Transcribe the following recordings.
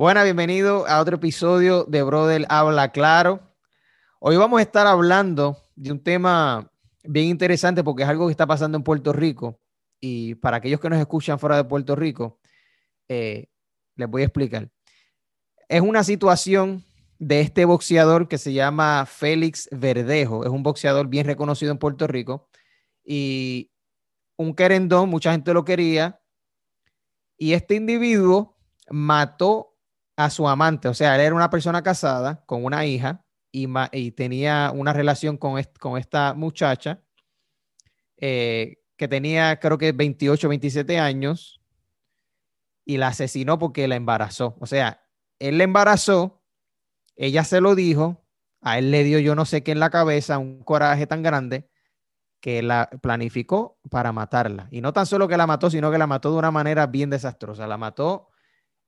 Buenas, bienvenido a otro episodio de Brother Habla Claro. Hoy vamos a estar hablando de un tema bien interesante porque es algo que está pasando en Puerto Rico y para aquellos que nos escuchan fuera de Puerto Rico, eh, les voy a explicar. Es una situación de este boxeador que se llama Félix Verdejo. Es un boxeador bien reconocido en Puerto Rico y un querendón, mucha gente lo quería. Y este individuo mató a su amante, o sea, él era una persona casada con una hija y, tenía una relación con, con esta muchacha eh, que tenía creo que 28, 27 años y la asesinó porque la embarazó. O sea, él la embarazó, ella se lo dijo, a él le dio yo no sé qué en la cabeza, un coraje tan grande que la planificó para matarla. Y no tan solo que la mató, sino que la mató de una manera bien desastrosa. La mató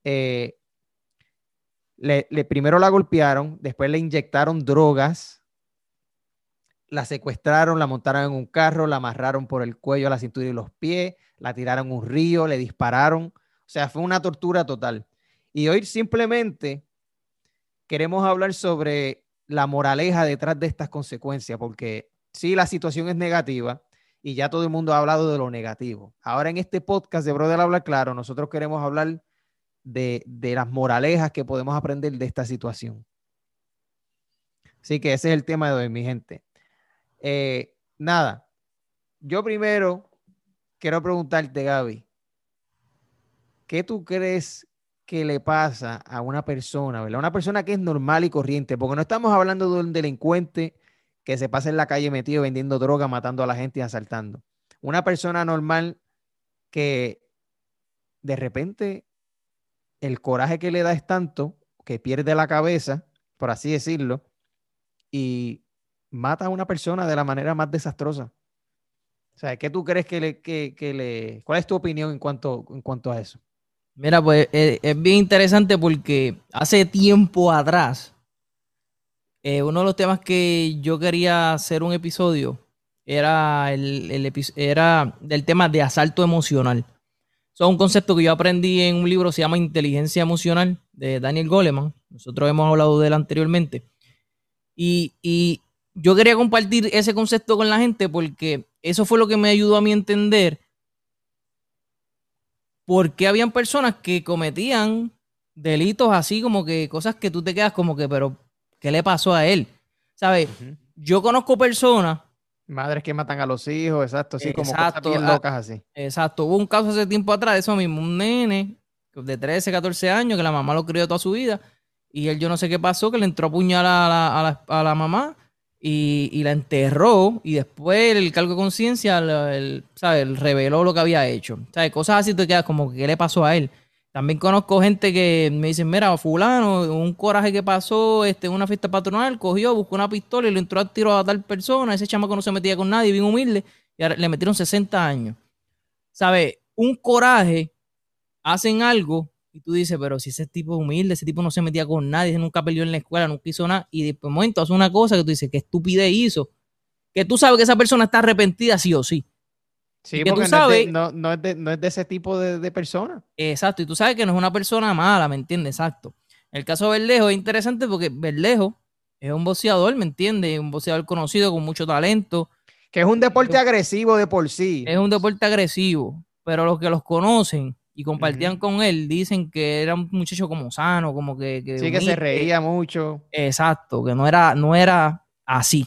eh, le, primero la golpearon, después le inyectaron drogas, la secuestraron, la montaron en un carro, la amarraron por el cuello, la cintura y los pies, la tiraron un río, le dispararon. O sea, fue una tortura total. Y hoy simplemente queremos hablar sobre la moraleja detrás de estas consecuencias, porque sí, la situación es negativa y ya todo el mundo ha hablado de lo negativo. Ahora en este podcast de Brother Habla Claro, nosotros queremos hablar de, las moralejas que podemos aprender de esta situación. Así que ese es el tema de hoy, mi gente. Eh, nada, yo primero quiero preguntarte, Gaby, ¿qué tú crees que le pasa a una persona, ¿verdad? Una persona que es normal y corriente, porque no estamos hablando de un delincuente que se pasa en la calle metido vendiendo droga, matando a la gente y asaltando. Una persona normal que de repente el coraje que le da es tanto que pierde la cabeza, por así decirlo, y mata a una persona de la manera más desastrosa. O sea, ¿qué tú crees que le, que, le... ¿Cuál es tu opinión en cuanto, en cuanto a eso? Mira, pues eh, es, bien interesante porque hace tiempo atrás, eh, uno de los temas que yo quería hacer un episodio era, el, el era del tema de asalto emocional. Es un concepto que yo aprendí en un libro que se llama Inteligencia Emocional de Daniel Goleman. Nosotros hemos hablado de él anteriormente. Y, yo quería compartir ese concepto con la gente porque eso fue lo que me ayudó a mí a entender por qué habían personas que cometían delitos así como que cosas que tú te quedas como que, pero, ¿qué le pasó a él? ¿Sabes? Yo conozco personas Madres que matan a los hijos, exacto, sí, como cosas bien ah, locas así. Exacto, hubo un caso hace tiempo atrás de eso mismo, un nene de 13, 14 años que la mamá lo crió toda su vida y él yo no sé qué pasó, que le entró a puñalar a la, mamá y, la enterró y después el cargo de conciencia, ¿sabes? reveló lo que había hecho. ¿Sabes? Cosas así te quedas como, ¿qué le pasó a él? También conozco gente que me dicen, mira, fulano, un coraje que pasó este, una fiesta patronal, cogió, buscó una pistola y le entró a tiro a tal persona, ese chamaco no se metía con nadie, bien humilde, y le metieron 60 años. ¿Sabes? Un coraje, hacen algo y tú dices, pero si ese tipo es humilde, ese tipo no se metía con nadie, nunca peleó en la escuela, nunca hizo nada, y de momento hace una cosa que tú dices, qué estupidez hizo, que tú sabes que esa persona está arrepentida sí o sí. Sí, porque tú sabes, no, es de, ese tipo de, persona. Exacto, y tú sabes que no es una persona mala, ¿me entiendes? Exacto. El caso de Berlejo es interesante porque Berlejo es un boxeador, ¿me entiendes? Un boxeador conocido con mucho talento. Que es un deporte agresivo de por sí. Es un deporte agresivo, pero los que los conocen y compartían con él dicen que era un muchacho como sano, como que... sí, que se reía mucho. Exacto, que no era, no era así.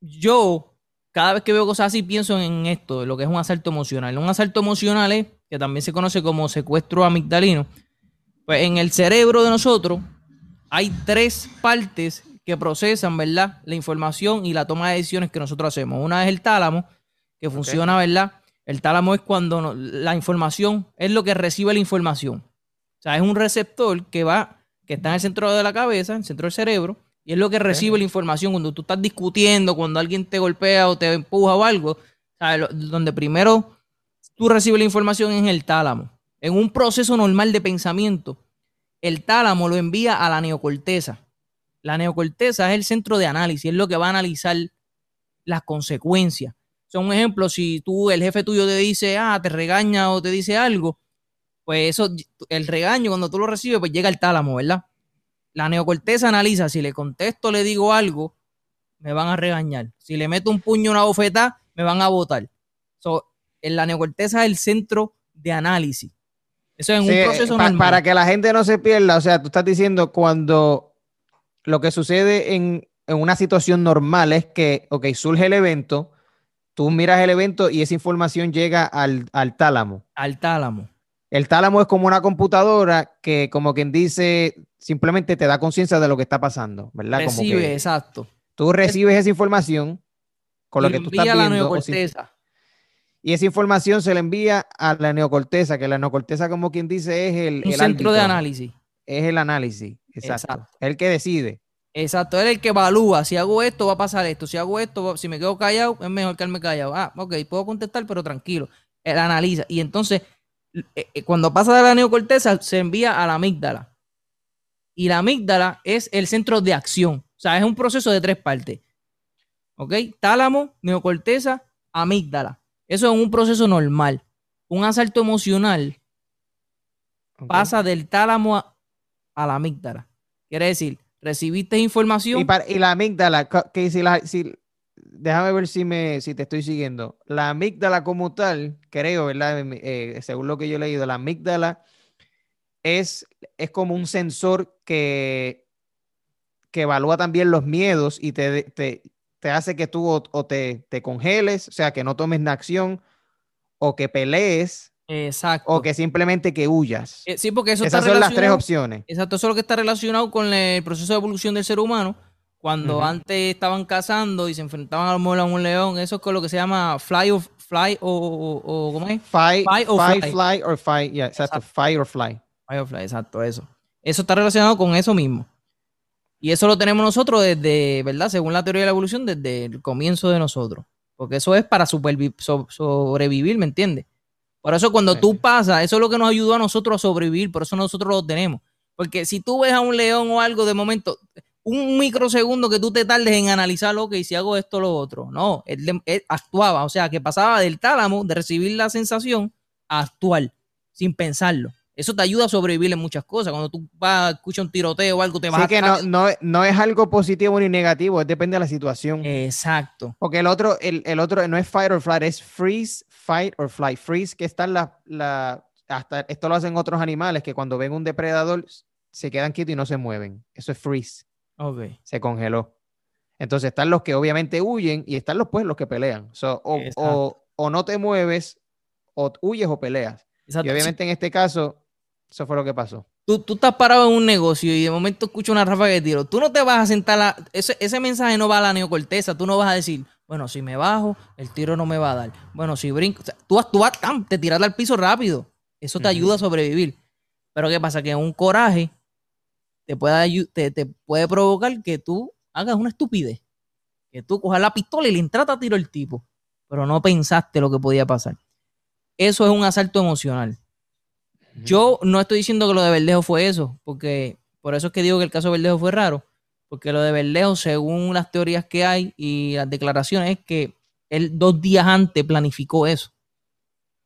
Yo cada vez que veo cosas así pienso en esto, lo que es un asalto emocional. Un asalto emocional es, que también se conoce como secuestro amigdalino, pues en el cerebro de nosotros hay tres partes que procesan, ¿verdad? La información y la toma de decisiones que nosotros hacemos. Una es el tálamo, que funciona, ¿verdad? El tálamo es cuando la información es lo que recibe la información. O sea, es un receptor que va, que está en el centro de la cabeza, en el centro del cerebro, y es lo que recibe la información cuando tú estás discutiendo, cuando alguien te golpea o te empuja o algo. Donde primero tú recibes la información en el tálamo. En un proceso normal de pensamiento, el tálamo lo envía a la neocorteza. La neocorteza es el centro de análisis, es lo que va a analizar las consecuencias. O sea, un ejemplo, si tú, el jefe tuyo te dice, ah, te regaña o te dice algo, pues eso, el regaño cuando tú lo recibes, pues llega al tálamo, ¿verdad? La neocorteza analiza, si le contesto, le digo algo, me van a regañar. Si le meto un puño, una bofeta, me van a votar. So, en la neocorteza es el centro de análisis. Eso es un proceso normal. Para que la gente no se pierda, o sea, tú estás diciendo cuando lo que sucede en, en una situación normal es que, ok, surge el evento, tú miras el evento y esa información llega al, al tálamo. Al tálamo. El tálamo es como una computadora que, como quien dice, simplemente te da conciencia de lo que está pasando, ¿verdad? Recibe, exacto. Tú recibes esa información con lo que tú estás viendo. La neocorteza. y esa información se le envía a la neocorteza, que la neocorteza, como quien dice, es el, Un centro de análisis. Es el análisis, exacto. el que decide. Exacto, es el que evalúa. Si hago esto, va a pasar esto. Si hago esto, si me quedo callado, es mejor quedarme callado. Ah, ok, puedo contestar, pero tranquilo. Él analiza. Y entonces, cuando pasa de la neocorteza, se envía a la amígdala. Y la amígdala es el centro de acción. O sea, es un proceso de tres partes. ¿Ok? Tálamo, neocorteza, amígdala. Eso es un proceso normal. Un asalto emocional pasa del tálamo a la amígdala. Quiere decir, recibiste información. Y, la amígdala, que si la, si, déjame ver si, me, si te estoy siguiendo. La amígdala como tal, creo, ¿verdad? Eh, según lo que yo he leído, la amígdala es, es como un sensor que, que evalúa también los miedos y te, te, te hace que tú o, te, te, congeles, o sea, que no tomes la acción o que pelees Exacto. O que simplemente que huyas. Eh, sí, porque eso Esas son las tres opciones. Exacto, eso es lo que está relacionado con el proceso de evolución del ser humano. Cuando antes estaban cazando y se enfrentaban a, a un león, eso es con lo que se llama fly or fly o, ¿cómo es? Fight, or fly. fly or fight, yeah, exacto, fight or fly. Fight or fly, exacto, eso. Eso está relacionado con eso mismo. Y eso lo tenemos nosotros desde, ¿verdad? Según la teoría de la evolución, desde el comienzo de nosotros. Porque eso es para sobrevivir, ¿me entiendes? Por eso cuando tú pasas, eso es lo que nos ayudó a nosotros a sobrevivir, por eso nosotros lo tenemos. Porque si tú ves a un león o algo de momento, un microsegundo que tú te tardes en analizar lo que si hago esto o lo otro. No, él, actuaba, o sea, que pasaba del tálamo de recibir la sensación a actuar sin pensarlo. Eso te ayuda a sobrevivir en muchas cosas. Cuando tú vas, escuchas un tiroteo o algo, te vas sí, que no, no, no, es algo positivo ni negativo, depende de la situación. Exacto. Porque el otro, el, el otro no es fight or flight, es freeze, fight or flight. Freeze, que está la, la, hasta esto lo hacen otros animales que cuando ven un depredador se quedan quietos y no se mueven. Eso es freeze. Se congeló. Entonces están los que obviamente huyen y están los pues los que pelean. o, o, o, no te mueves, o huyes o peleas. Y obviamente en este caso eso fue lo que pasó. Tú, tú estás parado en un negocio y de momento escuchas una ráfaga de tiro. Tú no te vas a sentar a... Ese, ese mensaje no va a la neocorteza. Tú no vas a decir, bueno, si me bajo, el tiro no me va a dar. Bueno, si brinco... tú, tú vas, te tiras al piso rápido. Eso te ayuda a sobrevivir. Pero ¿qué pasa? Que un coraje te puede, te, te puede provocar que tú hagas una estupidez. Que tú cojas la pistola y le entrata a tiro al tipo. Pero no pensaste lo que podía pasar. Eso es un asalto emocional. Yo no estoy diciendo que lo de Verdejo fue eso, porque por eso es que digo que el caso de Verdejo fue raro, porque lo de Verdejo, según las teorías que hay y las declaraciones, es que él dos días antes planificó eso.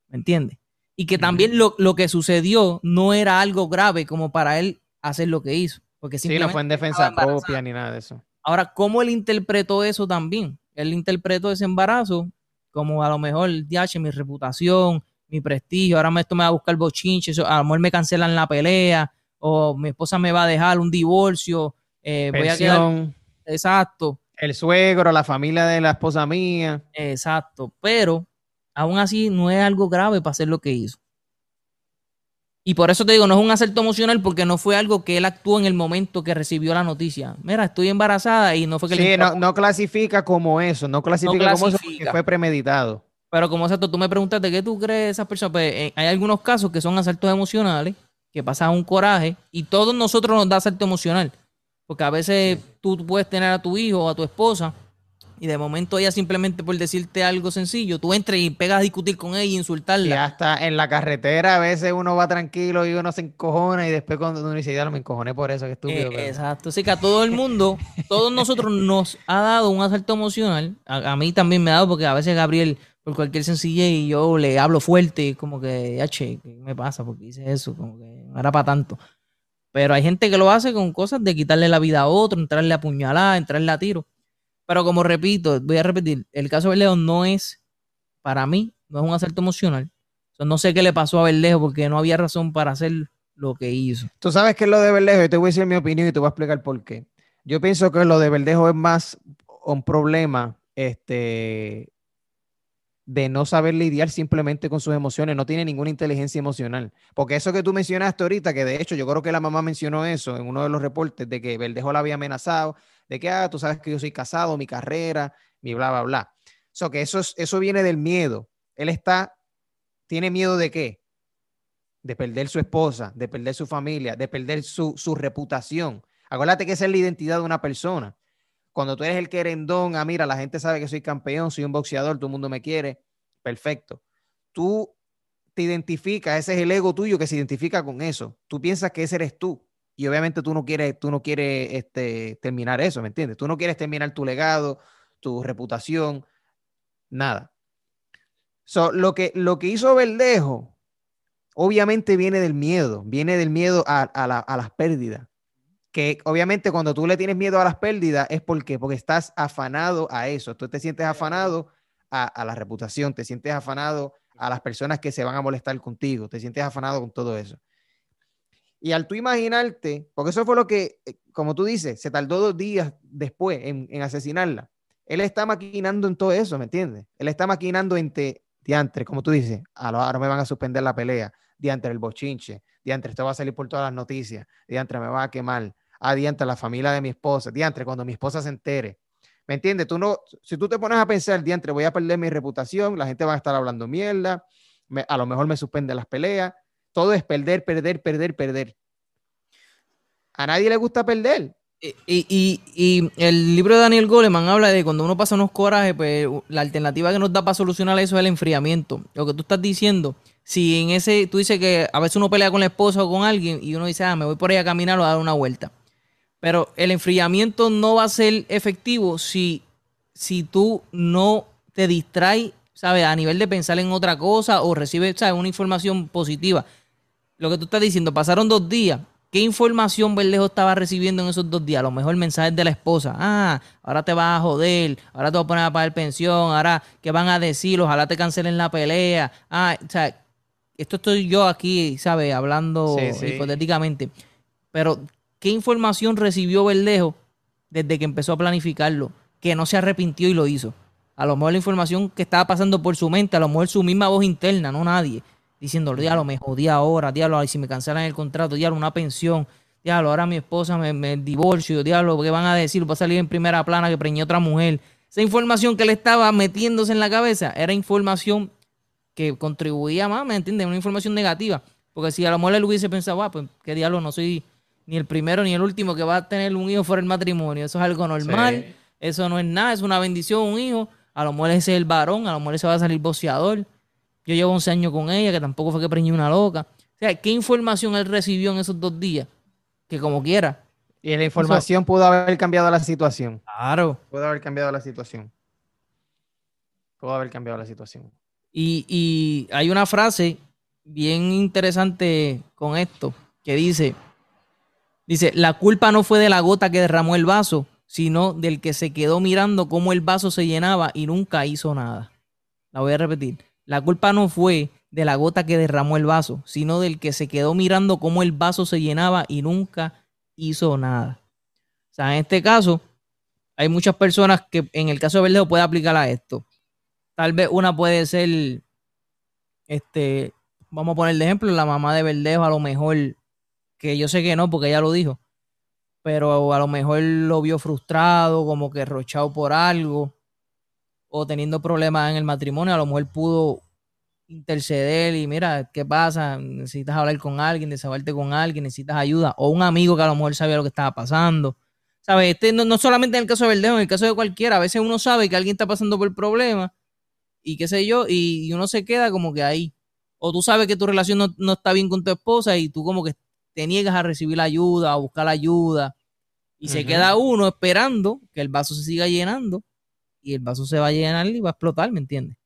¿Me entiendes? Y que también lo, que sucedió no era algo grave como para él hacer lo que hizo. Porque sí, no fue en defensa propia ni nada de eso. Ahora, ¿cómo él interpretó eso también? Él interpretó ese embarazo como a lo mejor, DH, mi reputación, mi prestigio, ahora esto me va a buscar bochinche, a lo mejor me cancelan la pelea, o mi esposa me va a dejar un divorcio, eh, voy a quedar... Exacto. El suegro, la familia de la esposa mía. Exacto, pero aún así no es algo grave para hacer lo que hizo. Y por eso te digo, no es un asalto emocional porque no fue algo que él actuó en el momento que recibió la noticia. Mira, estoy embarazada y no fue que sí, no, no, clasifica como eso, no clasifica, como eso porque fue premeditado. Pero como exacto, tú me preguntaste qué tú crees de esas personas. Pues eh, hay algunos casos que son asaltos emocionales, que pasan un coraje, y todos nosotros nos da asalto emocional. Porque a veces tú puedes tener a tu hijo o a tu esposa y de momento ella simplemente por decirte algo sencillo, tú entras y pegas a discutir con ella y insultarla. Y hasta en la carretera a veces uno va tranquilo y uno se encojona y después cuando uno dice, ya no me encojoné por eso, que estúpido. Eh, exacto, así que a todo el mundo, todos nosotros nos ha dado un asalto emocional. A, mí también me ha dado porque a veces Gabriel por cualquier sencillez y yo le hablo fuerte, como que, H, ¿qué me pasa? porque hice eso? Como que no era para tanto. Pero hay gente que lo hace con cosas de quitarle la vida a otro, entrarle a puñalada, entrarle a tiro. Pero como repito, voy a repetir, el caso de Verdejo no es, para mí, no es un asalto emocional. no sé qué le pasó a Verdejo porque no había razón para hacer lo que hizo. Tú sabes que es lo de Verdejo, yo te voy a decir mi opinión y te voy a explicar por qué. Yo pienso que lo de Verdejo es más un problema este, de no saber lidiar simplemente con sus emociones, no tiene ninguna inteligencia emocional. Porque eso que tú mencionaste ahorita, que de hecho yo creo que la mamá mencionó eso en uno de los reportes, de que Verdejo la había amenazado, de que, ah, tú sabes que yo soy casado, mi carrera, mi bla, bla, bla. So, que eso, eso viene del miedo. Él está, tiene miedo de qué? De perder su esposa, de perder su familia, de perder su, su reputación. Acuérdate que esa es la identidad de una persona. Cuando tú eres el querendón, ah, mira, la gente sabe que soy campeón, soy un boxeador, todo el mundo me quiere, perfecto. Tú te identificas, ese es el ego tuyo que se identifica con eso. Tú piensas que ese eres tú. Y obviamente tú no quieres, tú no quieres este, terminar eso, ¿me entiendes? Tú no quieres terminar tu legado, tu reputación, nada. So, lo, que, lo que hizo Verdejo, obviamente viene del miedo, viene del miedo a, a las pérdidas que obviamente cuando tú le tienes miedo a las pérdidas es porque, porque estás afanado a eso, tú te sientes afanado a, la reputación, te sientes afanado a las personas que se van a molestar contigo, te sientes afanado con todo eso. Y al tú imaginarte, porque eso fue lo que, eh, como tú dices, se tardó dos días después en, asesinarla. Él está maquinando en todo eso, ¿me entiendes? Él está maquinando en te, diantre, como tú dices, ahora me van a suspender la pelea, diantre el bochinche, diantre esto va a salir por todas las noticias, diantre me va a quemar, adiante a la familia de mi esposa, diantre, cuando mi esposa se entere. ¿Me entiendes? Tú no, si tú te pones a pensar, diantre, voy a perder mi reputación, la gente va a estar hablando mierda, a lo mejor me suspende las peleas, todo es perder, perder, perder, perder. A nadie le gusta perder. Y, y, el libro de Daniel Goleman habla de cuando uno pasa unos corajes, pues la alternativa que nos da para solucionar eso es el enfriamiento. Lo que tú estás diciendo, si en ese, tú dices que a veces uno pelea con la esposa o con alguien y uno dice, ah, me voy por ahí a caminar o a dar una vuelta. Pero el enfriamiento no va a ser efectivo si, si tú no te distraes, ¿sabes? A nivel de pensar en otra cosa o recibes, ¿sabes? Una información positiva. Lo que tú estás diciendo, pasaron dos días. ¿Qué información Verdejo estaba recibiendo en esos dos días? A lo mejor mensajes de la esposa. Ah, ahora te vas a joder, ahora te vas a poner a pagar pensión, ahora, ¿qué van a decir? Ojalá te cancelen la pelea. Ah, o sea, esto estoy yo aquí, ¿sabes? Hablando hipotéticamente. Pero, ¿Qué información recibió Verdejo desde que empezó a planificarlo? Que no se arrepintió y lo hizo. A lo mejor la información que estaba pasando por su mente, a lo mejor su misma voz interna, no nadie, diciendo, diablo, me jodí ahora, diablo, si me cancelan el contrato, diablo, una pensión, diablo, ahora mi esposa me, me divorcio, diablo, ¿qué van a decir? Va a salir en primera plana que preñó otra mujer. Esa información que le estaba metiéndose en la cabeza era información que contribuía más, ¿me entiendes? Una información negativa. Porque si a lo mejor él hubiese pensado, ah, pues qué diablo, no soy ni el primero ni el último que va a tener un hijo fuera del matrimonio. Eso es algo normal. Eso no es nada, es una bendición, un hijo. A lo mejor ese es el varón, a lo mejor ese va a salir boceador. Yo llevo 11 años con ella, que tampoco fue que preñó una loca. O sea, ¿qué información él recibió en esos dos días? Que como quiera. Y la información pudo haber cambiado la situación. Claro. Pudo haber cambiado la situación. Pudo haber cambiado la situación. Y, y hay una frase bien interesante con esto que dice, Dice, la culpa no fue de la gota que derramó el vaso, sino del que se quedó mirando cómo el vaso se llenaba y nunca hizo nada. La voy a repetir. La culpa no fue de la gota que derramó el vaso, sino del que se quedó mirando cómo el vaso se llenaba y nunca hizo nada. O sea, en este caso, hay muchas personas que en el caso de Verdejo puede aplicar a esto. Tal vez una puede ser, este, vamos a poner de ejemplo, la mamá de Verdejo a lo mejor que yo sé que no, porque ella lo dijo, pero a lo mejor lo vio frustrado, como que rochado por algo, o teniendo problemas en el matrimonio, a lo mejor pudo interceder y mira, ¿qué pasa? Necesitas hablar con alguien, desahogarte con alguien, necesitas ayuda, o un amigo que a lo mejor sabía lo que estaba pasando. ¿Sabes? Este, no, solamente en el caso de Verdejo, en el caso de cualquiera, a veces uno sabe que alguien está pasando por el problema y qué sé yo, y, uno se queda como que ahí. O tú sabes que tu relación no, no, está bien con tu esposa y tú como que te niegas a recibir la ayuda, a buscar la ayuda, y se queda uno esperando que el vaso se siga llenando, y el vaso se va a llenar y va a explotar, ¿me entiendes?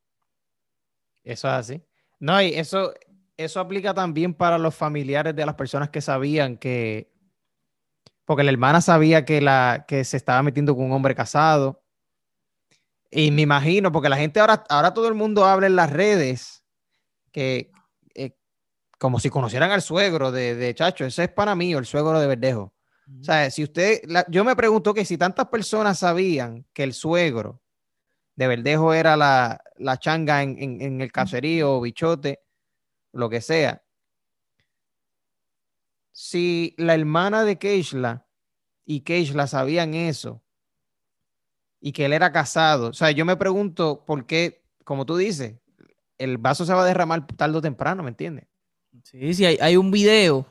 Eso es así. No, y eso, eso aplica también para los familiares de las personas que sabían que, porque la hermana sabía que, la, que se estaba metiendo con un hombre casado. Y me imagino, porque la gente ahora, ahora todo el mundo habla en las redes que como si conocieran al suegro de, de, Chacho, ese es para mí, el suegro de Verdejo. O sea, si usted, yo me pregunto que si tantas personas sabían que el suegro de Verdejo era la, la changa en, en, en, el caserío, bichote, lo que sea. Si la hermana de Keishla y Keishla sabían eso y que él era casado, o sea, yo me pregunto por qué, como tú dices, el vaso se va a derramar tarde o temprano, ¿me entiendes? Sí, sí, hay, hay, un video,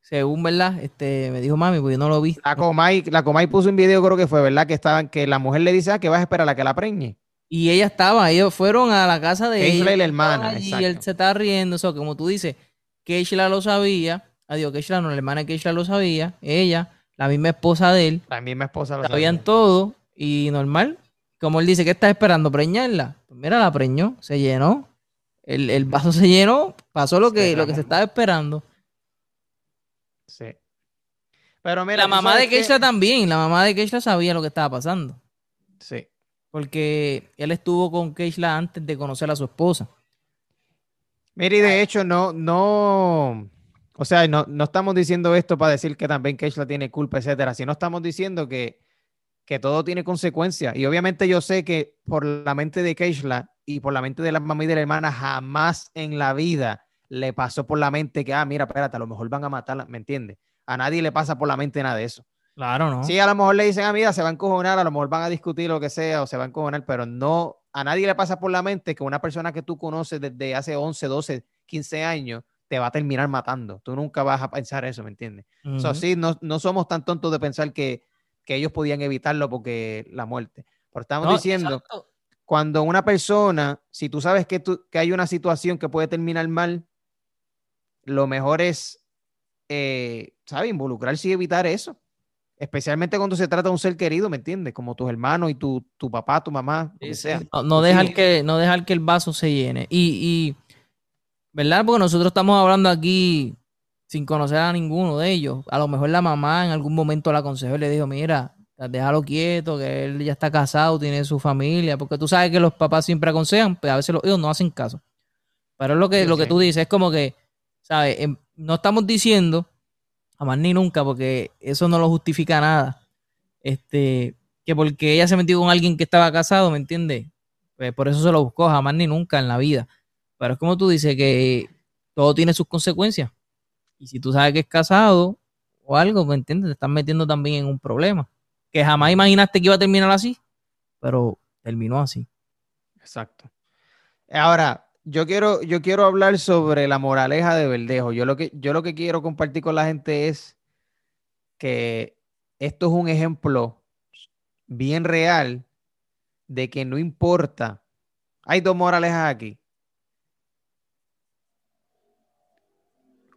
según, ¿verdad? Este, me dijo mami, porque yo no lo vi. La Comay, la Comay puso un video, creo que fue, ¿verdad? Que estaban, que la mujer le dice, ah, que vas a esperar a la que la preñe. Y ella estaba, ellos fueron a la casa de Keishla y la hermana. Y él se estaba riendo, eso, como tú dices, Keishla lo sabía, adiós, Keishla no, la hermana Keishla lo sabía, ella, la misma esposa de él. La misma esposa lo sabían sabía. todo y normal. Como él dice, ¿qué estás esperando? ¿Preñarla? Pues mira, la preñó, se llenó. El, el vaso se llenó, pasó lo que, lo que se estaba esperando. Sí. Pero mira, la mamá de Keishla que... también, la mamá de Keishla sabía lo que estaba pasando. Sí. Porque él estuvo con Keishla antes de conocer a su esposa. Mira, y de hecho, no, no, o sea, no, no estamos diciendo esto para decir que también Keishla tiene culpa, etcétera, sino estamos diciendo que, que todo tiene consecuencias. Y obviamente yo sé que por la mente de Keishla y por la mente de la mamá y de la hermana, jamás en la vida le pasó por la mente que, ah, mira, espérate, a lo mejor van a matarla, ¿me entiendes? A nadie le pasa por la mente nada de eso. Claro, ¿no? Sí, a lo mejor le dicen, ah, mira, se va a encojonar, a lo mejor van a discutir lo que sea, o se va a encojonar, pero no, a nadie le pasa por la mente que una persona que tú conoces desde hace 11, 12, 15 años te va a terminar matando. Tú nunca vas a pensar eso, ¿me entiendes? Uh -huh. so, sí, no, no somos tan tontos de pensar que, que ellos podían evitarlo porque la muerte. Pero estamos no, diciendo, exacto. cuando una persona, si tú sabes que, tú, que hay una situación que puede terminar mal, lo mejor es, eh, ¿sabes? Involucrarse y evitar eso. Especialmente cuando se trata de un ser querido, ¿me entiendes? Como tus hermanos y tu, tu papá, tu mamá, que sea. No, no dejar sí. que, no dejar que el vaso se llene. Y, y, ¿verdad? Porque nosotros estamos hablando aquí sin conocer a ninguno de ellos. A lo mejor la mamá en algún momento la aconsejó y le dijo, mira, déjalo quieto, que él ya está casado, tiene su familia, porque tú sabes que los papás siempre aconsejan, pero a veces los hijos no hacen caso. Pero es lo que, sí, lo que tú dices, es como que, ¿sabes? No estamos diciendo, jamás ni nunca, porque eso no lo justifica nada. Este, que porque ella se metió con alguien que estaba casado, ¿me entiendes? Pues por eso se lo buscó, jamás ni nunca en la vida. Pero es como tú dices, que todo tiene sus consecuencias. Y si tú sabes que es casado o algo, ¿me entiendes? Te estás metiendo también en un problema. Que jamás imaginaste que iba a terminar así, pero terminó así. Exacto. Ahora, yo quiero, yo quiero hablar sobre la moraleja de Verdejo. Yo lo, que, yo lo que quiero compartir con la gente es que esto es un ejemplo bien real de que no importa. Hay dos moralejas aquí.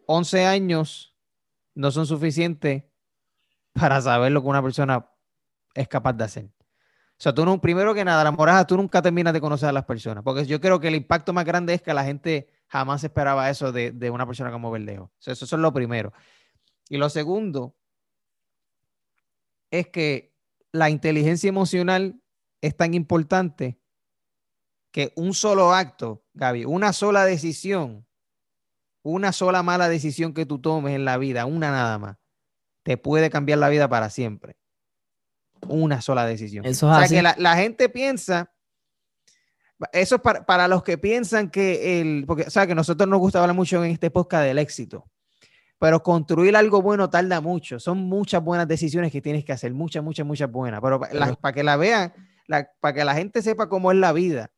11 años no son suficientes para saber lo que una persona es capaz de hacer. O sea, tú no, primero que nada, la moraja, tú nunca terminas de conocer a las personas, porque yo creo que el impacto más grande es que la gente jamás esperaba eso de, de una persona como Verdejo. O sea, eso, eso es lo primero. Y lo segundo es que la inteligencia emocional es tan importante que un solo acto, Gaby, una sola decisión una sola mala decisión que tú tomes en la vida, una nada más, te puede cambiar la vida para siempre. Una sola decisión. Eso es o sea, así. que la, la, gente piensa, eso es para, para, los que piensan que el, porque, o sea, que nosotros nos gusta hablar mucho en este podcast del éxito, pero construir algo bueno tarda mucho. Son muchas buenas decisiones que tienes que hacer, muchas, muchas, muchas buenas, pero, pero la, para que la vean, la, para que la gente sepa cómo es la vida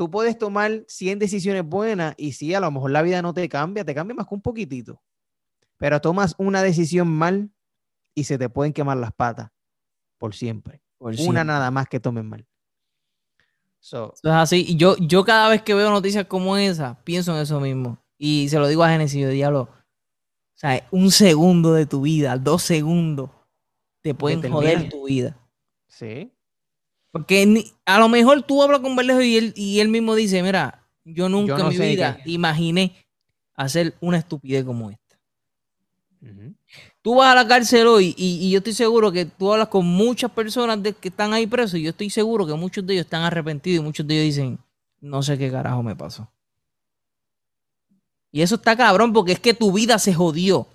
tú puedes tomar 100 decisiones buenas y sí, a lo mejor la vida no te cambia, te cambia más que un poquitito. Pero tomas una decisión mal y se te pueden quemar las patas por siempre. Por siempre. Una nada más que tomen mal. So, es así. Y yo, yo cada vez que veo noticias como esa, pienso en eso mismo. Y se lo digo a Genesis, yo diablo. O sea, un segundo de tu vida, dos segundos, te pueden joder tu vida. Sí. Porque a lo mejor tú hablas con Verdejo y él, y él mismo dice, mira, yo nunca en mi vida imaginé hacer una estupidez como esta. Tú vas a la cárcel hoy y, yo estoy seguro que tú hablas con muchas personas de, que están ahí presos y yo estoy seguro que muchos de ellos están arrepentidos y muchos de ellos dicen, no sé qué carajo me pasó. Y eso está cabrón porque es que tu vida se jodió.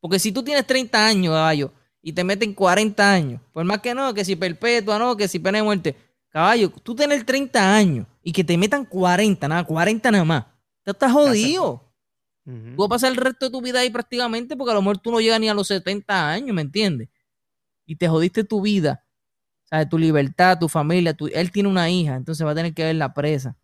Porque si tú tienes 30 años, caballo, y te meten 40 años, por más que no, que si perpetua, no, que si pena de muerte, caballo, tú tienes 30 años y que te metan 40, nada, 40 nada más. Te estás jodido. Tú vas a pasar el resto de tu vida ahí prácticamente porque a lo mejor tú no llegas ni a los 70 años, ¿me entiendes? Y te jodiste tu vida, ¿sabes? Tu libertad, tu familia, él tiene una hija, entonces va a tener que ver la presa.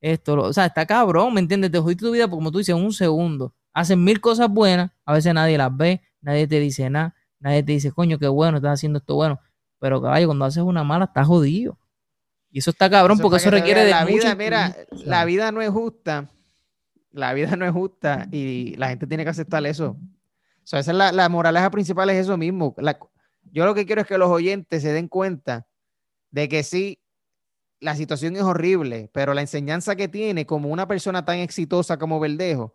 Esto, o sea, está cabrón, ¿me entiendes? Te jodiste tu vida, como tú dices, en un segundo. Hacen mil cosas buenas, a veces nadie las ve, nadie te dice nada, nadie te dice, coño, qué bueno, estás haciendo esto bueno. Pero caballo, cuando haces una mala, estás jodido. Y eso está cabrón porque eso requiere de la vida, mira, la vida no es justa la vida no es justa y la gente tiene que aceptar eso. O sea, esa es la, la moraleja principal, es eso mismo. yo lo que quiero es que los oyentes se den cuenta de que sí, la situación es horrible, pero la enseñanza que tiene como una persona tan exitosa como Verdejo,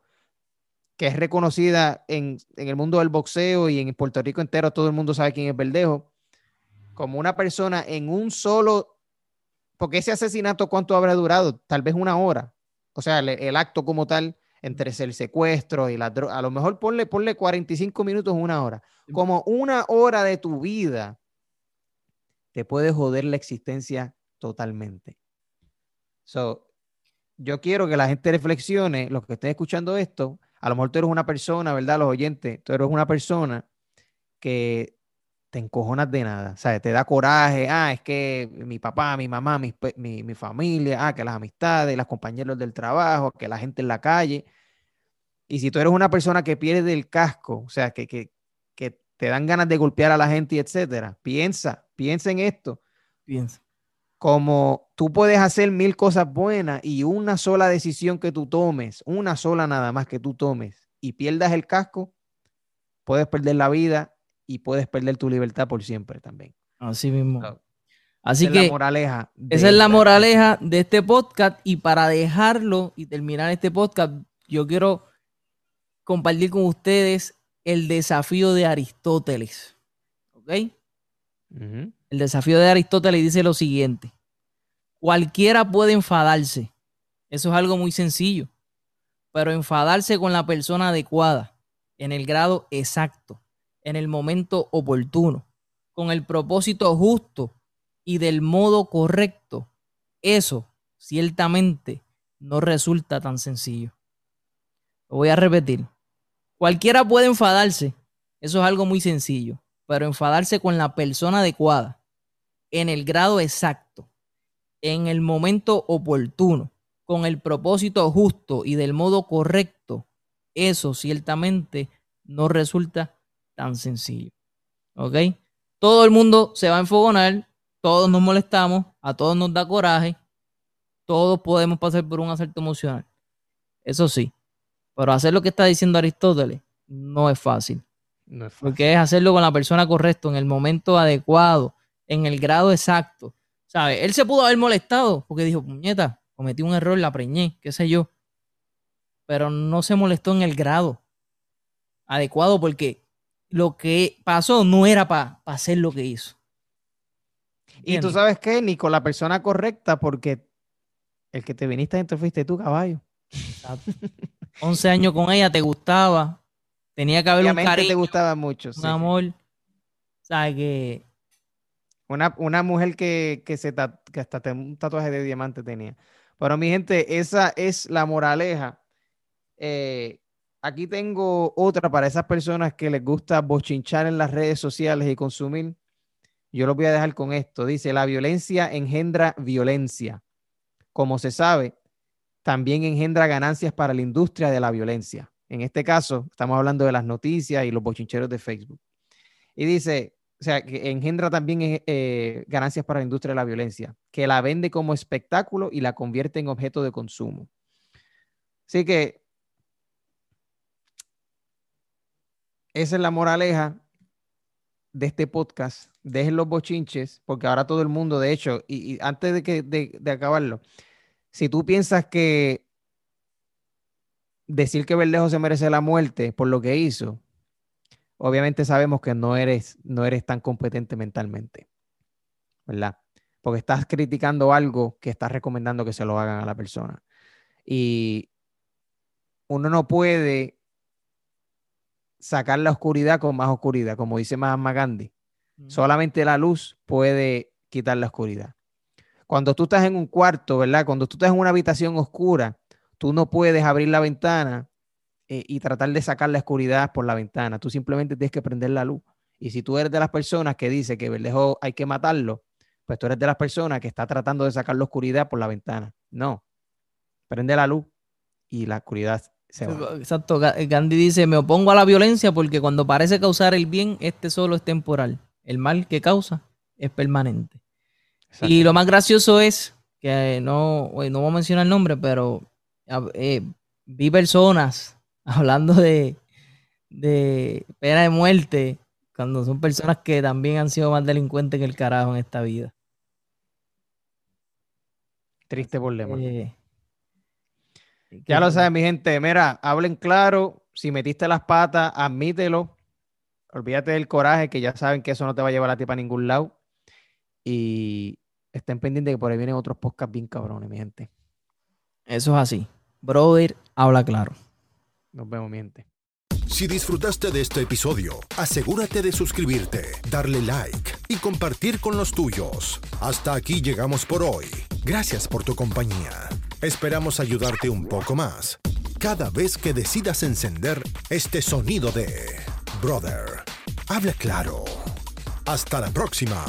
que es reconocida en, en, el mundo del boxeo y en Puerto Rico entero, todo el mundo sabe quién es Verdejo, como una persona en un solo, porque ese asesinato, ¿cuánto habrá durado? Tal vez una hora, o sea, el, acto como tal, entre el secuestro y la droga, a lo mejor ponle, ponle 45 minutos, una hora. Como una hora de tu vida te puede joder la existencia totalmente. So, yo quiero que la gente reflexione, los que estén escuchando esto, a lo mejor tú eres una persona, ¿verdad? Los oyentes, tú eres una persona que te encojonas de nada, ¿sabes? Te da coraje, ah, es que mi papá, mi mamá, mi, mi, familia, ah, que las amistades, los compañeros del trabajo, que la gente en la calle. Y si tú eres una persona que pierde el casco, o sea, que, que, que te dan ganas de golpear a la gente y etcétera, piensa, piensa en esto. Piensa. Como tú puedes hacer mil cosas buenas y una sola decisión que tú tomes, una sola nada más que tú tomes y pierdas el casco, puedes perder la vida y puedes perder tu libertad por siempre también. Así mismo. Así que es la moraleja esa es la moraleja de este podcast y para dejarlo y terminar este podcast, yo quiero compartir con ustedes el desafío de Aristóteles. ¿Ok? El desafío de Aristóteles dice lo siguiente. Cualquiera puede enfadarse. Eso es algo muy sencillo. Pero enfadarse con la persona adecuada, en el grado exacto en el momento oportuno, con el propósito justo y del modo correcto, eso ciertamente no resulta tan sencillo. Lo voy a repetir. Cualquiera puede enfadarse, eso es algo muy sencillo, pero enfadarse con la persona adecuada, en el grado exacto, en el momento oportuno, con el propósito justo y del modo correcto, eso ciertamente no resulta tan sencillo. ¿Ok? Todo el mundo se va a enfogonar, todos nos molestamos, a todos nos da coraje, todos podemos pasar por un asalto emocional. Eso sí, pero hacer lo que está diciendo Aristóteles no es fácil. No es fácil. Porque es hacerlo con la persona correcta, en el momento adecuado, en el grado exacto. ¿Sabe? Él se pudo haber molestado porque dijo, puñeta, cometí un error, la preñé, qué sé yo. Pero no se molestó en el grado adecuado porque lo que pasó no era para hacer lo que hizo. Y tú sabes qué, ni con la persona correcta, porque el que te viniste adentro fuiste tú, caballo. 11 años con ella, te gustaba. Tenía que haber un cariño. te gustaba mucho. Un amor. O sea, que... Una, una mujer que, que, se que hasta un tatuaje de diamante tenía. Pero mi gente, esa es la moraleja. Eh, aquí tengo otra para esas personas que les gusta bochinchar en las redes sociales y consumir. Yo lo voy a dejar con esto. Dice, la violencia engendra violencia. Como se sabe, también engendra ganancias para la industria de la violencia. En este caso, estamos hablando de las noticias y los bochincheros de Facebook. Y dice, o sea, que engendra también eh, ganancias para la industria de la violencia, que la vende como espectáculo y la convierte en objeto de consumo. Así que esa es la moraleja de este podcast dejen los bochinches, porque ahora todo el mundo, de hecho, y, antes de, que, de, acabarlo, si tú piensas que decir que Verdejo se merece la muerte por lo que hizo, obviamente sabemos que no eres, no eres tan competente mentalmente, ¿verdad? Porque estás criticando algo que estás recomendando que se lo hagan a la persona. Y uno no puede sacar la oscuridad con más oscuridad, como dice Mahatma Gandhi. Solamente la luz puede quitar la oscuridad. Cuando tú estás en un cuarto, ¿verdad? Cuando tú estás en una habitación oscura, tú no puedes abrir la ventana eh, y tratar de sacar la oscuridad por la ventana. Tú simplemente tienes que prender la luz. Y si tú eres de las personas que dice que Verdejo hay que matarlo, pues tú eres de las personas que está tratando de sacar la oscuridad por la ventana. No. Prende la luz y la oscuridad se va. Exacto. Gandhi dice, me opongo a la violencia porque cuando parece causar el bien, este solo es temporal el mal que causa es permanente. Y lo más gracioso es que no, no voy a mencionar el nombre, pero eh, vi personas hablando de, de pena de muerte cuando son personas que también han sido más delincuentes que el carajo en esta vida. Triste problema. Eh, ya lo saben, mi gente. Mira, hablen claro. Si metiste las patas, admítelo. Olvídate del coraje, que ya saben que eso no te va a llevar a ti para ningún lado. Y estén pendientes que por ahí vienen otros podcasts bien cabrones, mi gente. Eso es así. Brother, habla claro. Nos vemos, mi gente. Si disfrutaste de este episodio, asegúrate de suscribirte, darle like y compartir con los tuyos. Hasta aquí llegamos por hoy. Gracias por tu compañía. Esperamos ayudarte un poco más cada vez que decidas encender este sonido de Brother. Habla claro. Hasta la próxima.